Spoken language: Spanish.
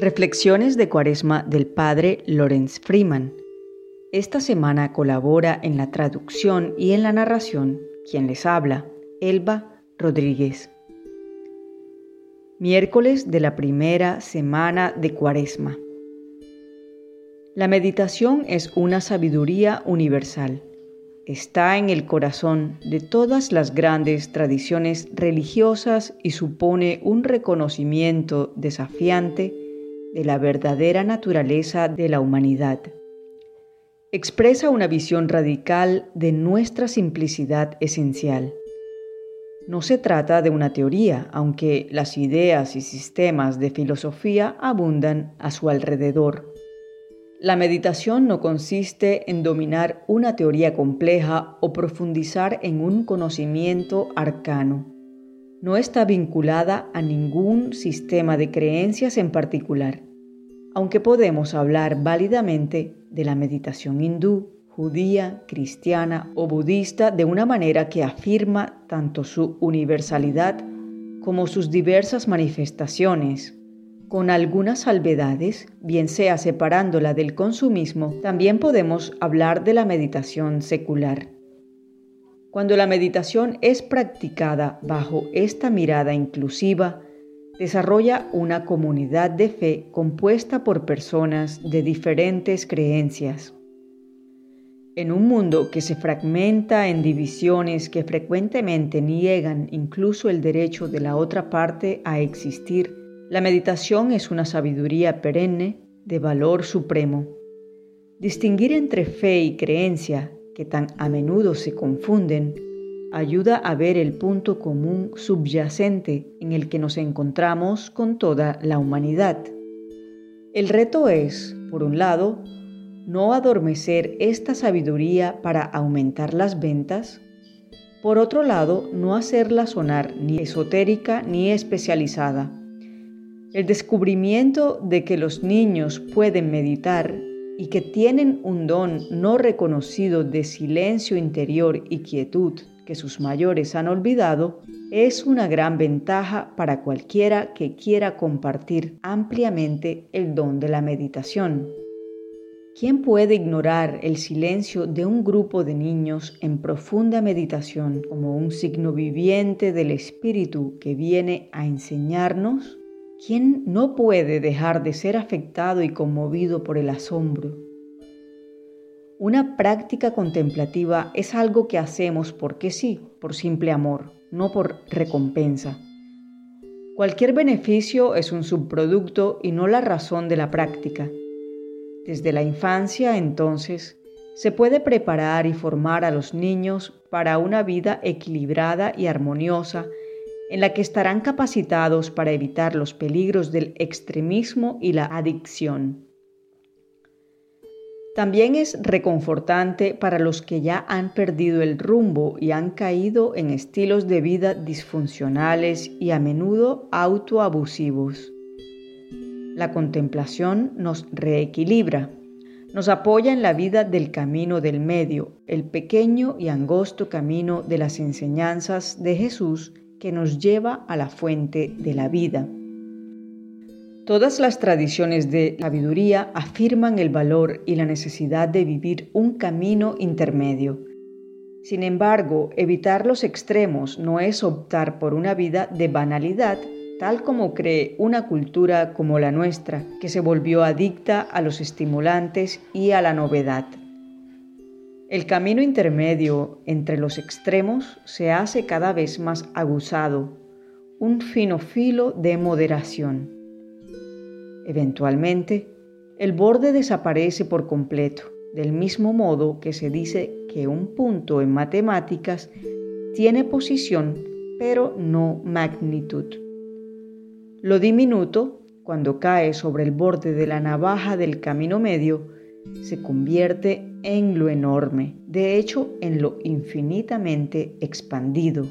Reflexiones de Cuaresma del Padre Lorenz Freeman. Esta semana colabora en la traducción y en la narración quien les habla, Elba Rodríguez. Miércoles de la primera semana de Cuaresma. La meditación es una sabiduría universal. Está en el corazón de todas las grandes tradiciones religiosas y supone un reconocimiento desafiante de la verdadera naturaleza de la humanidad. Expresa una visión radical de nuestra simplicidad esencial. No se trata de una teoría, aunque las ideas y sistemas de filosofía abundan a su alrededor. La meditación no consiste en dominar una teoría compleja o profundizar en un conocimiento arcano no está vinculada a ningún sistema de creencias en particular, aunque podemos hablar válidamente de la meditación hindú, judía, cristiana o budista de una manera que afirma tanto su universalidad como sus diversas manifestaciones, con algunas salvedades, bien sea separándola del consumismo, también podemos hablar de la meditación secular. Cuando la meditación es practicada bajo esta mirada inclusiva, desarrolla una comunidad de fe compuesta por personas de diferentes creencias. En un mundo que se fragmenta en divisiones que frecuentemente niegan incluso el derecho de la otra parte a existir, la meditación es una sabiduría perenne de valor supremo. Distinguir entre fe y creencia que tan a menudo se confunden, ayuda a ver el punto común subyacente en el que nos encontramos con toda la humanidad. El reto es, por un lado, no adormecer esta sabiduría para aumentar las ventas, por otro lado, no hacerla sonar ni esotérica ni especializada. El descubrimiento de que los niños pueden meditar y que tienen un don no reconocido de silencio interior y quietud que sus mayores han olvidado, es una gran ventaja para cualquiera que quiera compartir ampliamente el don de la meditación. ¿Quién puede ignorar el silencio de un grupo de niños en profunda meditación como un signo viviente del Espíritu que viene a enseñarnos? ¿Quién no puede dejar de ser afectado y conmovido por el asombro? Una práctica contemplativa es algo que hacemos porque sí, por simple amor, no por recompensa. Cualquier beneficio es un subproducto y no la razón de la práctica. Desde la infancia, entonces, se puede preparar y formar a los niños para una vida equilibrada y armoniosa en la que estarán capacitados para evitar los peligros del extremismo y la adicción. También es reconfortante para los que ya han perdido el rumbo y han caído en estilos de vida disfuncionales y a menudo autoabusivos. La contemplación nos reequilibra, nos apoya en la vida del camino del medio, el pequeño y angosto camino de las enseñanzas de Jesús que nos lleva a la fuente de la vida. Todas las tradiciones de sabiduría afirman el valor y la necesidad de vivir un camino intermedio. Sin embargo, evitar los extremos no es optar por una vida de banalidad, tal como cree una cultura como la nuestra, que se volvió adicta a los estimulantes y a la novedad. El camino intermedio entre los extremos se hace cada vez más aguzado, un fino filo de moderación. Eventualmente, el borde desaparece por completo, del mismo modo que se dice que un punto en matemáticas tiene posición pero no magnitud. Lo diminuto, cuando cae sobre el borde de la navaja del camino medio, se convierte en lo enorme, de hecho en lo infinitamente expandido.